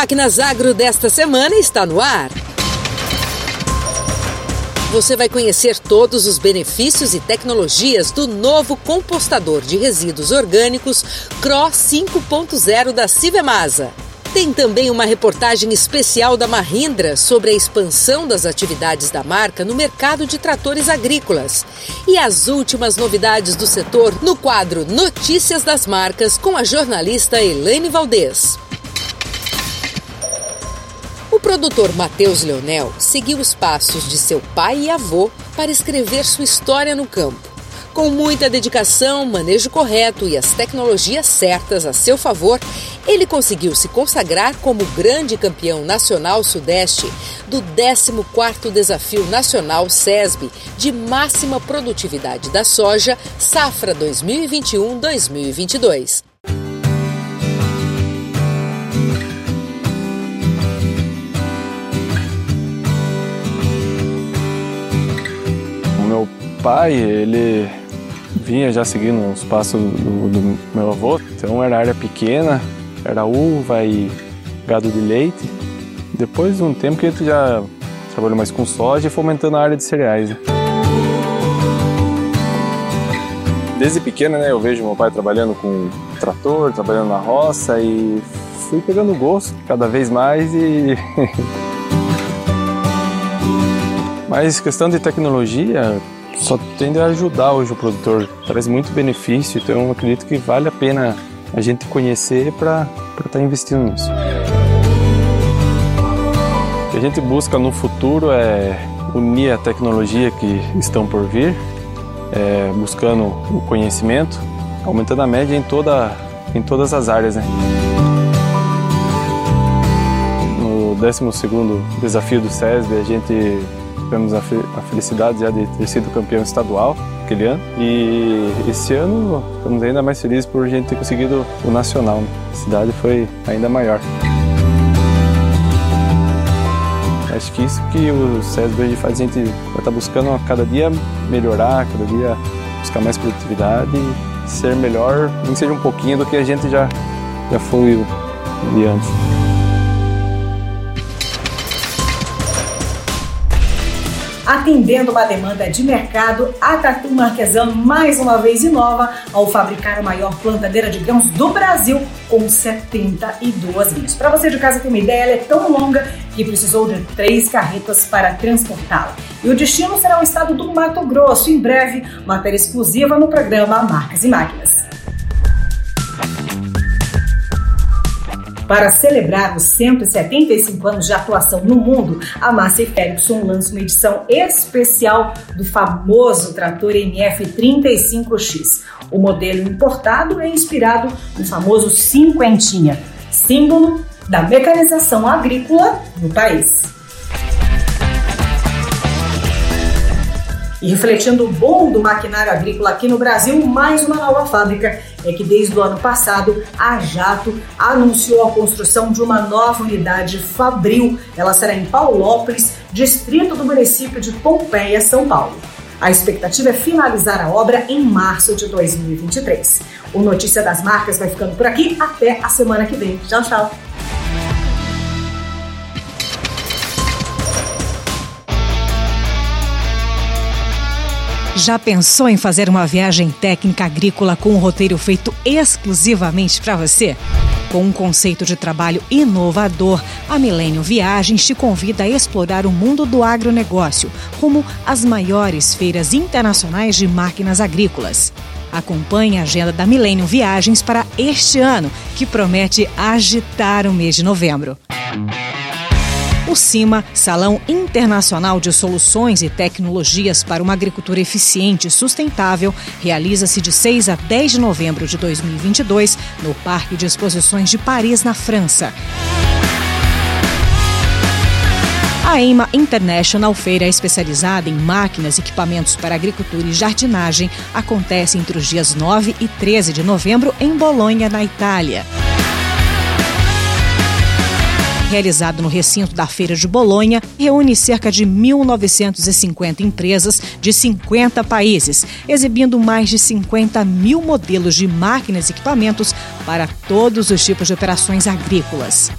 Máquinas Agro desta semana está no ar. Você vai conhecer todos os benefícios e tecnologias do novo compostador de resíduos orgânicos CRO 5.0 da Civemasa. Tem também uma reportagem especial da Mahindra sobre a expansão das atividades da marca no mercado de tratores agrícolas. E as últimas novidades do setor no quadro Notícias das Marcas com a jornalista Elaine Valdez. O produtor Matheus Leonel seguiu os passos de seu pai e avô para escrever sua história no campo. Com muita dedicação, manejo correto e as tecnologias certas a seu favor, ele conseguiu se consagrar como grande campeão nacional sudeste do 14º Desafio Nacional SESB de máxima produtividade da soja, safra 2021-2022. Pai, ele vinha já seguindo os passos do, do meu avô, então era área pequena, era uva e gado de leite. Depois de um tempo que a gente já trabalhou mais com soja e fomentando a área de cereais. Né? Desde pequena, né, eu vejo meu pai trabalhando com trator, trabalhando na roça e fui pegando gosto cada vez mais e Mas questão de tecnologia só tende a ajudar hoje o produtor, traz muito benefício, então eu acredito que vale a pena a gente conhecer para estar tá investindo nisso. O que a gente busca no futuro é unir a tecnologia que estão por vir, é, buscando o conhecimento, aumentando a média em, toda, em todas as áreas. Né? No 12º desafio do SESB, a gente tivemos a, felicidade já de ter sido campeão estadual aquele ano. E esse ano estamos ainda mais felizes por a gente ter conseguido o nacional. Né? A cidade foi ainda maior. Acho que isso que o SESB faz, a gente vai estar tá buscando a cada dia melhorar, cada dia buscar mais produtividade e ser melhor, nem seja um pouquinho do que a gente já, já foi de antes. Atendendo uma demanda de mercado, a Tatu Marquesano mais uma vez inova ao fabricar a maior plantadeira de grãos do Brasil com 72 linhas. Para você de casa ter uma ideia, ela é tão longa que precisou de três carretas para transportá-la. E o destino será o estado do Mato Grosso. Em breve, matéria exclusiva no programa Marcas e Máquinas. Para celebrar os 175 anos de atuação no mundo, a Massey Ferguson lança uma edição especial do famoso trator MF35X. O modelo importado é inspirado no famoso cinquentinha, símbolo da mecanização agrícola no país. E refletindo o boom do maquinário agrícola aqui no Brasil, mais uma nova fábrica é que desde o ano passado a Jato anunciou a construção de uma nova unidade Fabril. Ela será em Paulópolis, distrito do município de Pompeia, São Paulo. A expectativa é finalizar a obra em março de 2023. O Notícia das Marcas vai ficando por aqui. Até a semana que vem. Tchau, tchau. Já pensou em fazer uma viagem técnica agrícola com um roteiro feito exclusivamente para você? Com um conceito de trabalho inovador, a Milênio Viagens te convida a explorar o mundo do agronegócio, rumo às maiores feiras internacionais de máquinas agrícolas. Acompanhe a agenda da Milênio Viagens para este ano, que promete agitar o mês de novembro. O CIMA, Salão Internacional de Soluções e Tecnologias para uma Agricultura Eficiente e Sustentável, realiza-se de 6 a 10 de novembro de 2022 no Parque de Exposições de Paris, na França. A EIMA International, feira especializada em máquinas e equipamentos para agricultura e jardinagem, acontece entre os dias 9 e 13 de novembro em Bolonha, na Itália. Realizado no recinto da Feira de Bolonha, reúne cerca de 1.950 empresas de 50 países, exibindo mais de 50 mil modelos de máquinas e equipamentos para todos os tipos de operações agrícolas.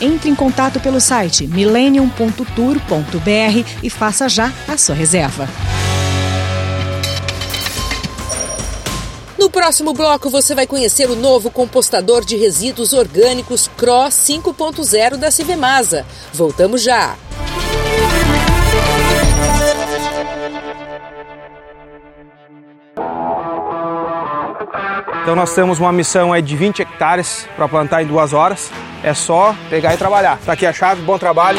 Entre em contato pelo site millennium.tour.br e faça já a sua reserva. No próximo bloco você vai conhecer o novo compostador de resíduos orgânicos Cross 5.0 da Civemasa. Voltamos já. Então nós temos uma missão aí de 20 hectares para plantar em duas horas. É só pegar e trabalhar. Tá aqui a chave, bom trabalho.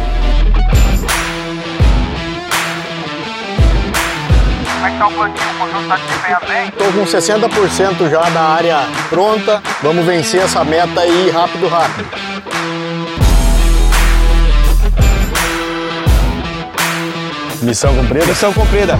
Tá plantio? O conjunto tá bem? Estou com 60% já da área pronta. Vamos vencer essa meta aí rápido, rápido. Missão cumprida? Missão cumprida.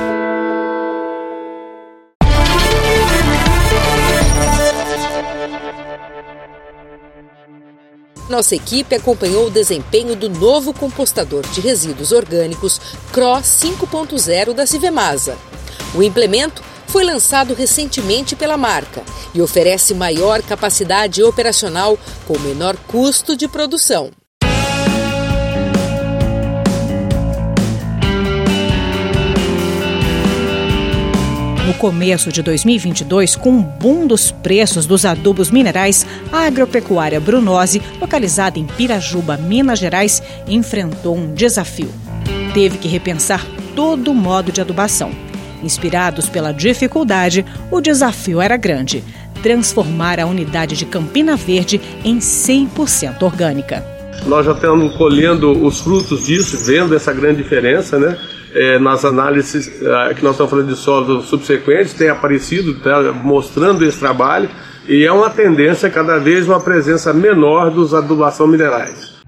Nossa equipe acompanhou o desempenho do novo compostador de resíduos orgânicos Cross 5.0 da Civemasa. O implemento foi lançado recentemente pela marca e oferece maior capacidade operacional com menor custo de produção. Começo de 2022, com o boom dos preços dos adubos minerais, a agropecuária Brunose, localizada em Pirajuba, Minas Gerais, enfrentou um desafio. Teve que repensar todo o modo de adubação. Inspirados pela dificuldade, o desafio era grande: transformar a unidade de Campina Verde em 100% orgânica. Nós já estamos colhendo os frutos disso, vendo essa grande diferença, né? É, nas análises é, que nós estamos falando de solos subsequentes, tem aparecido, tá, mostrando esse trabalho, e é uma tendência cada vez uma presença menor dos adubação minerais.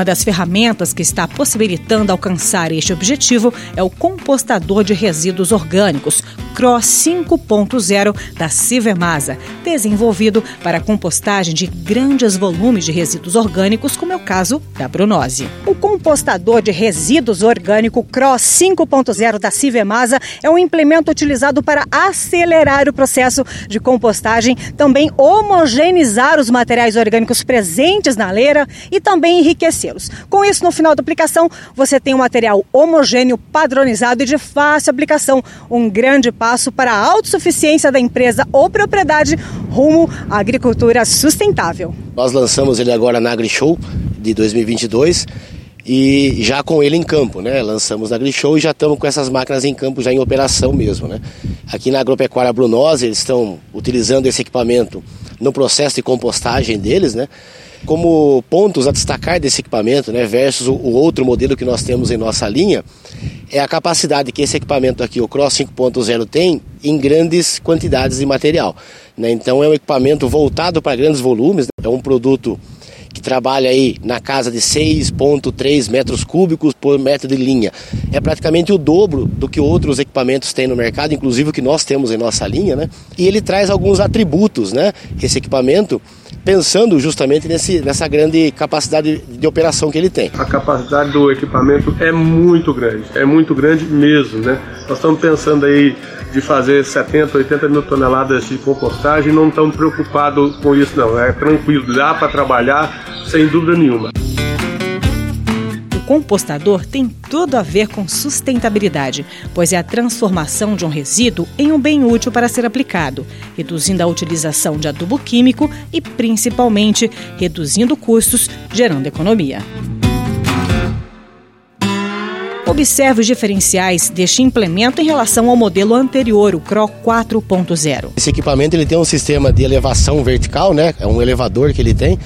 Uma das ferramentas que está possibilitando alcançar este objetivo é o compostador de resíduos orgânicos Cross 5.0 da Civemasa, desenvolvido para compostagem de grandes volumes de resíduos orgânicos, como é o caso da Brunose. O compostador de resíduos orgânico Cross 5.0 da Civemasa é um implemento utilizado para acelerar o processo de compostagem, também homogeneizar os materiais orgânicos presentes na leira e também enriquecer Com isso, no final da aplicação, você tem um material homogêneo, padronizado e de fácil aplicação. Um grande passo para a autossuficiência da empresa ou propriedade rumo à agricultura sustentável. Nós lançamos ele agora na AgriShow de 2022 e já com ele em campo, né? Lançamos na AgriShow e já estamos com essas máquinas em campo já em operação mesmo, né? Aqui na Agropecuária Brunose eles estão utilizando esse equipamento no processo de compostagem deles, né? Como pontos a destacar desse equipamento, né, versus o, outro modelo que nós temos em nossa linha, é a capacidade que esse equipamento aqui, o Cross 5.0, tem em grandes quantidades de material. Né? Então é um equipamento voltado para grandes volumes, né? é um produto que que trabalha aí na casa de 6,3 metros cúbicos por metro de linha. É praticamente o dobro do que outros equipamentos têm no mercado, inclusive o que nós temos em nossa linha, né? E ele traz alguns atributos, né? Esse equipamento, pensando justamente nesse, nessa grande capacidade de operação que ele tem. A capacidade do equipamento é muito grande, é muito grande mesmo, né? Nós estamos pensando aí de fazer 70, 80 mil toneladas de compostagem, não estamos preocupados com isso não, é tranquilo, dá para trabalhar sem dúvida nenhuma. Compostador tem tudo a ver com sustentabilidade, pois é a transformação de um resíduo em um bem útil para ser aplicado, reduzindo a utilização de adubo químico e, principalmente, reduzindo custos, gerando economia. Observe os diferenciais deste implemento em relação ao modelo anterior, o CRO 4.0. Esse equipamento ele tem um sistema de elevação vertical, né? É um elevador que ele tem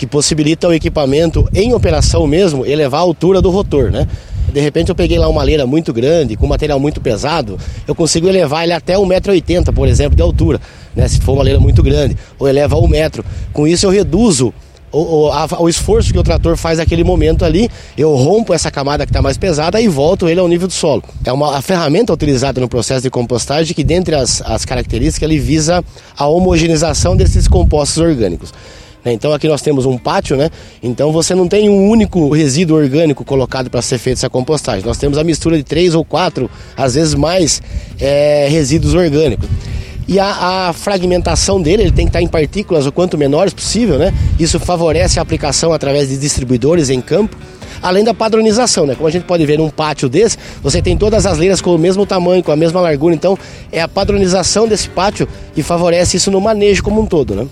que possibilita o equipamento em operação mesmo elevar a altura do rotor, né? De repente eu peguei lá uma leira muito grande, com material muito pesado, eu consigo elevar ele até 1,80m, por exemplo, de altura, né? Se for uma leira muito grande, ou eleva 1 metro. Com isso eu reduzo o, o, a, o, esforço que o trator faz naquele momento ali, eu rompo essa camada que está mais pesada e volto ele ao nível do solo. É uma ferramenta utilizada no processo de compostagem que, dentre as, as características, ele visa a homogeneização desses compostos orgânicos. Né? Então aqui nós temos um pátio, né? Então você não tem um único resíduo orgânico colocado para ser feita essa compostagem. Nós temos a mistura de três ou quatro, às vezes mais, é, resíduos orgânicos. E a, a, fragmentação dele, ele tem que estar em partículas o quanto menores possível, né? Isso favorece a aplicação através de distribuidores em campo. Além da padronização, né? Como a gente pode ver num pátio desse, você tem todas as leiras com o mesmo tamanho, com a mesma largura. Então, é a padronização desse pátio que favorece isso no manejo como um todo, né?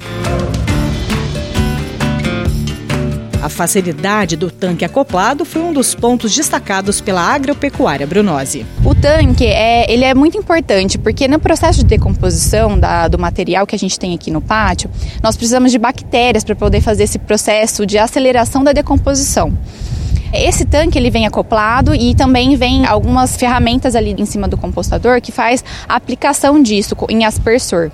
A facilidade do tanque acoplado foi um dos pontos destacados pela agropecuária Brunose. O tanque é, ele é muito importante porque no processo de decomposição da, do material que a gente tem aqui no pátio, nós precisamos de bactérias para poder fazer esse processo de aceleração da decomposição. Esse tanque ele vem acoplado e também vem algumas ferramentas ali em cima do compostador que faz a aplicação disso em aspersor.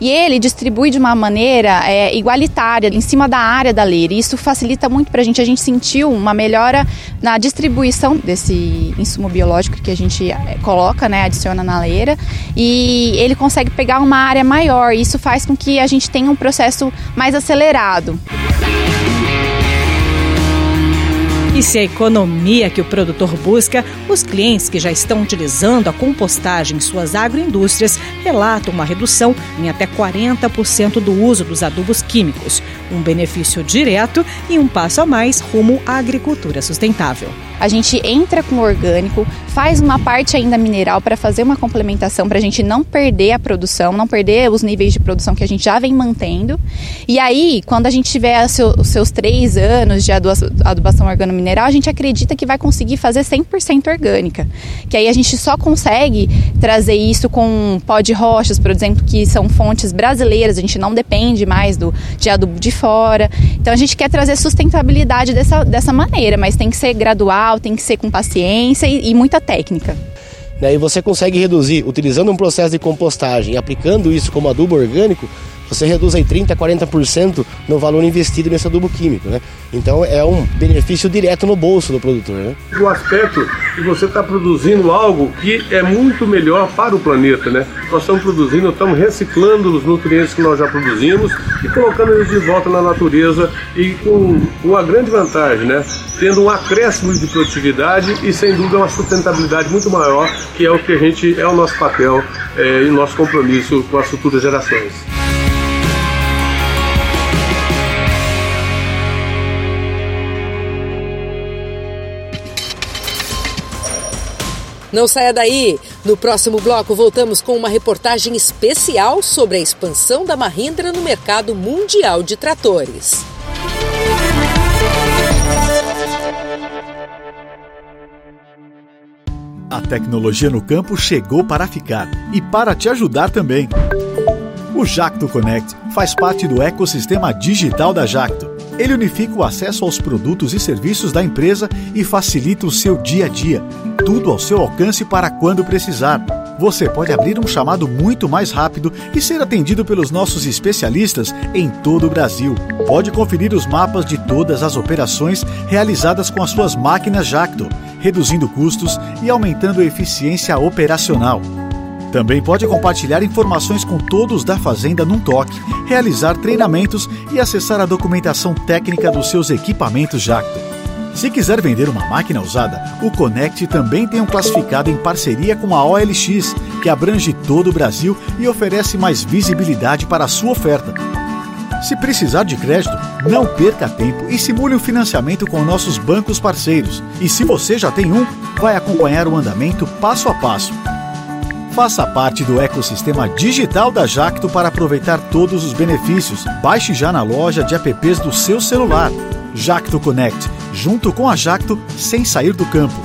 E ele distribui de uma maneira é, igualitária em cima da área da leira. E isso facilita muito para a gente. A gente sentiu uma melhora na distribuição desse insumo biológico que a gente é, coloca, né, adiciona na leira. E ele consegue pegar uma área maior. Isso faz com que a gente tenha um processo mais acelerado. E se a economia que o produtor busca, os clientes que já estão utilizando a compostagem em suas agroindústrias relatam uma redução em até 40% do uso dos adubos químicos, um benefício direto e um passo a mais rumo à agricultura sustentável. A gente entra com orgânico, faz uma parte ainda mineral para fazer uma complementação para a gente não perder a produção, não perder os níveis de produção que a gente já vem mantendo. E aí, quando a gente tiver os seus três anos de adubação organomineral, a gente acredita que vai conseguir fazer 100% orgânica. Que aí a gente só consegue trazer isso com pó de rochas, por exemplo, que são fontes brasileiras, a gente não depende mais do, de adubo de fora. Então a gente quer trazer sustentabilidade dessa, dessa maneira, mas tem que ser gradual, tem que ser com paciência e, e muita técnica. Né, e você consegue reduzir, utilizando um processo de compostagem, aplicando isso como adubo orgânico, você reduz aí 30%, 40% no valor investido nesse adubo químico, né? Então é um benefício direto no bolso do produtor, né? O aspecto que você está produzindo algo que é muito melhor para o planeta, né? Nós estamos produzindo, estamos reciclando os nutrientes que nós já produzimos e colocando eles de volta na natureza e com uma grande vantagem, né? Tendo um acréscimo de produtividade e sem dúvida uma sustentabilidade muito maior, que é o que a gente é o nosso papel é, e o nosso compromisso com as futuras gerações. Não saia daí! No próximo bloco, voltamos com uma reportagem especial sobre a expansão da Mahindra no mercado mundial de tratores. A tecnologia no campo chegou para ficar e para te ajudar também. O Jacto Connect faz parte do ecossistema digital da Jacto. Ele unifica o acesso aos produtos e serviços da empresa e facilita o seu dia a dia tudo ao seu alcance para quando precisar. você pode abrir um chamado muito mais rápido e ser atendido pelos nossos especialistas em todo o Brasil. Pode conferir os mapas de todas as operações realizadas com as suas máquinas Jacto, reduzindo custos e aumentando a eficiência operacional. Também pode compartilhar informações com todos da Fazenda num toque, realizar treinamentos e acessar a documentação técnica dos seus equipamentos Jacto. Se quiser vender uma máquina usada, o Connect também tem um classificado em parceria com a OLX, que abrange todo o Brasil e oferece mais visibilidade para a sua oferta. Se precisar de crédito, não perca tempo e simule o um financiamento com nossos bancos parceiros. E se você já tem um, vai acompanhar o andamento passo a passo. Faça parte do ecossistema digital da Jacto para aproveitar todos os benefícios. Baixe já na loja de apps do seu celular. Jacto Connect, junto com a Jacto, sem sair do campo.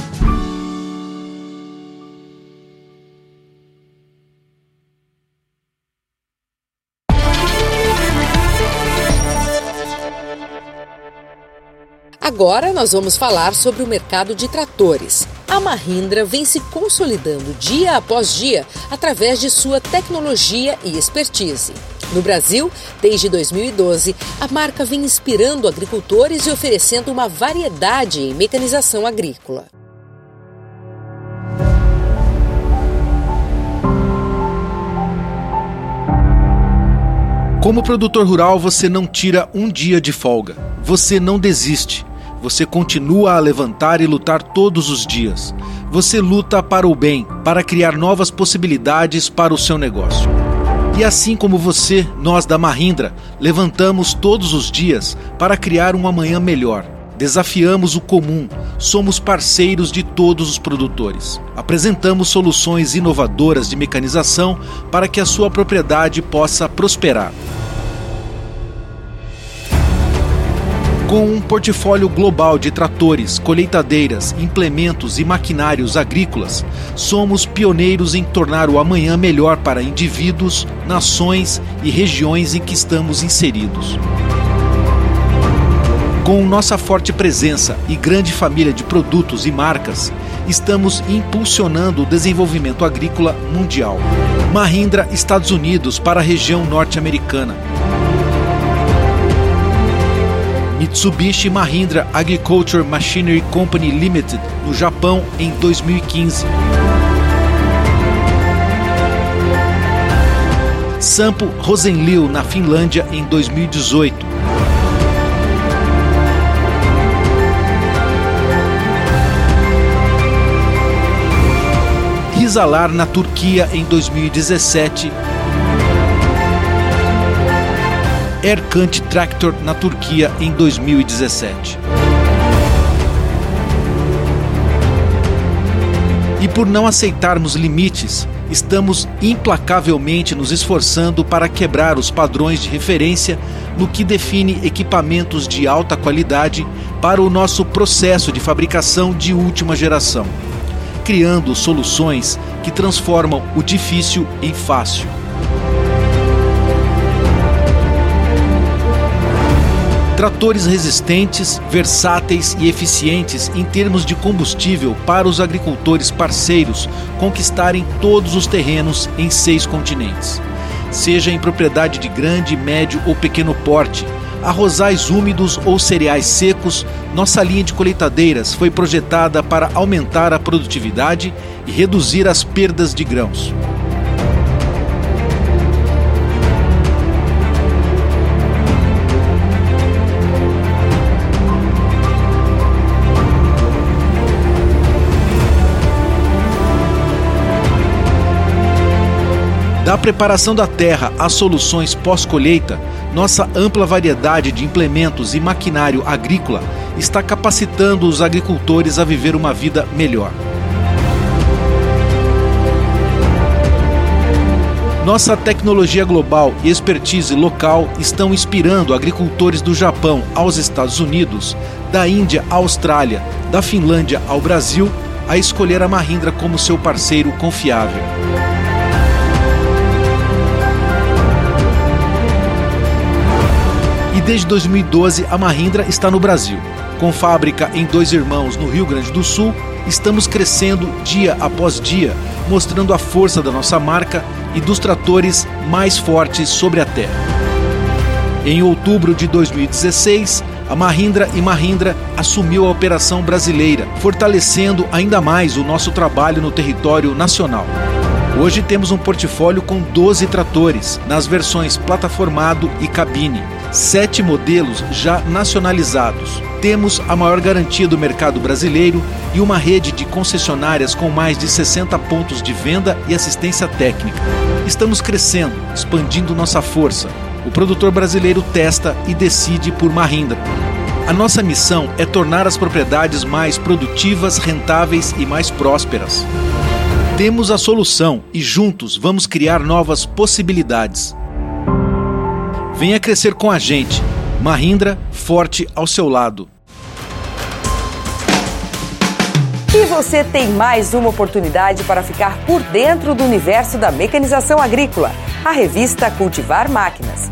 Agora nós vamos falar sobre o mercado de tratores. A Mahindra vem se consolidando dia após dia através de sua tecnologia e expertise. No Brasil, desde 2012, a marca vem inspirando agricultores e oferecendo uma variedade em mecanização agrícola. Como produtor rural, você não tira um dia de folga. Você não desiste você continua a levantar e lutar todos os dias. Você luta para o bem, para criar novas possibilidades para o seu negócio. E assim como você, nós da Mahindra, levantamos todos os dias para criar um amanhã melhor. Desafiamos o comum, somos parceiros de todos os produtores. Apresentamos soluções inovadoras de mecanização para que a sua propriedade possa prosperar. Com um portfólio global de tratores, colheitadeiras, implementos e maquinários agrícolas, somos pioneiros em tornar o amanhã melhor para indivíduos, nações e regiões em que estamos inseridos. Com nossa forte presença e grande família de produtos e marcas, estamos impulsionando o desenvolvimento agrícola mundial. Mahindra Estados Unidos para a região norte-americana Mitsubishi Mahindra Agriculture Machinery Company Limited, no Japão, em 2015. Sampo Rosenliu, na Finlândia, em 2018. Rizalar, na Turquia, em 2017. Erkant Tractor na Turquia em 2017. E por não aceitarmos limites, estamos implacavelmente nos esforçando para quebrar os padrões de referência no que define equipamentos de alta qualidade para o nosso processo de fabricação de última geração, criando soluções que transformam o difícil em fácil. Tratores resistentes, versáteis e eficientes em termos de combustível para os agricultores parceiros conquistarem todos os terrenos em seis continentes. Seja em propriedade de grande, médio ou pequeno porte, arrozais úmidos ou cereais secos, nossa linha de colheitadeiras foi projetada para aumentar a produtividade e reduzir as perdas de grãos. Preparação da terra às soluções pós-colheita, nossa ampla variedade de implementos e maquinário agrícola está capacitando os agricultores a viver uma vida melhor. Nossa tecnologia global e expertise local estão inspirando agricultores do Japão aos Estados Unidos, da Índia à Austrália, da Finlândia ao Brasil, a escolher a Mahindra como seu parceiro confiável. Desde 2012 a Mahindra está no Brasil, com fábrica em Dois Irmãos, no Rio Grande do Sul, Estamos crescendo dia após dia, mostrando a força da nossa marca e dos tratores mais fortes sobre a terra. Em outubro de 2016, a Mahindra e Mahindra assumiu a operação brasileira, fortalecendo ainda mais o nosso trabalho no território nacional. Hoje temos um portfólio com 12 tratores, nas versões plataformado e cabine, sete modelos já nacionalizados. Temos a maior garantia do mercado brasileiro e uma rede de concessionárias com mais de 60 pontos de venda e assistência técnica. Estamos crescendo, expandindo nossa força. O produtor brasileiro testa e decide por Mahindra. A nossa missão é tornar as propriedades mais produtivas, rentáveis e mais prósperas. Temos a solução e juntos vamos criar novas possibilidades. Venha crescer com a gente. Mahindra, forte ao seu lado. E você tem mais uma oportunidade para ficar por dentro do universo da mecanização agrícola. A revista Cultivar Máquinas.